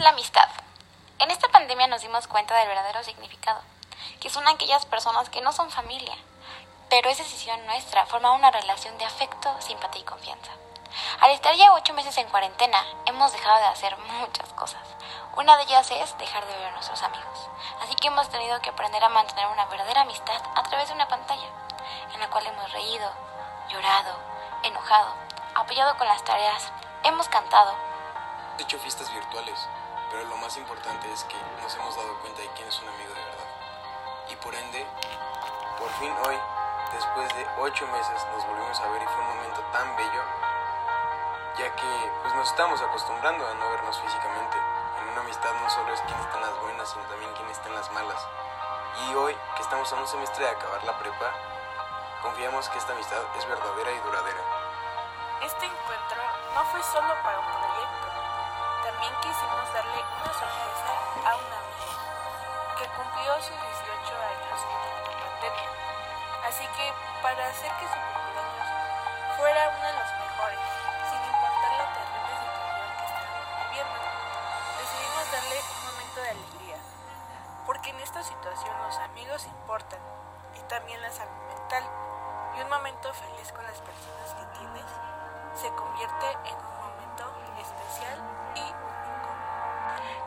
La amistad. En esta pandemia nos dimos cuenta del verdadero significado, que son aquellas personas que no son familia, pero es decisión nuestra formar una relación de afecto, simpatía y confianza. Al estar ya ocho meses en cuarentena, hemos dejado de hacer muchas cosas. Una de ellas es dejar de ver a nuestros amigos. Así que hemos tenido que aprender a mantener una verdadera amistad a través de una pantalla, en la cual hemos reído, llorado, enojado, apoyado con las tareas, hemos cantado. hecho fiestas virtuales, pero lo más importante es que nos hemos dado cuenta de quién es un amigo de verdad. Y por ende, por fin hoy, después de ocho meses, nos volvimos a ver y fue un momento tan bello, ya que pues nos estamos acostumbrando a no vernos físicamente. En una amistad no solo es quién está las buenas, sino también quién está en las malas. Y hoy, que estamos a un semestre de acabar la prepa, confiamos que esta amistad es verdadera y duradera. Este encuentro no fue solo para un proyecto, también quisimos darle una sorpresa a una amiga que cumplió sus 18 años en la pandemia. Así que para hacer que su cumpleaños fuera uno de los mejores, sin importar la terrible situación que estábamos viviendo, decidimos darle un momento de alegría, porque en esta situación los amigos importan y también la salud mental, y un momento feliz con las personas que tienes se convierte en un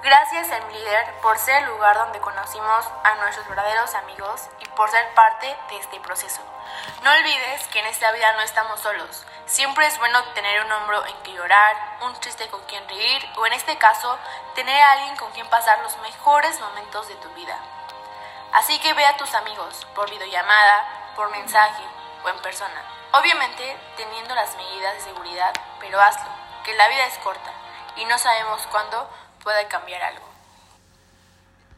Gracias a mi líder por ser el lugar donde conocimos a nuestros verdaderos amigos y por ser parte de este proceso. No olvides que en esta vida no estamos solos. Siempre es bueno tener un hombro en que llorar, un chiste con quien reír o en este caso tener a alguien con quien pasar los mejores momentos de tu vida. Así que ve a tus amigos por videollamada, por mensaje o en persona. Obviamente teniendo las medidas de seguridad, pero hazlo, que la vida es corta y no sabemos cuándo puede cambiar algo.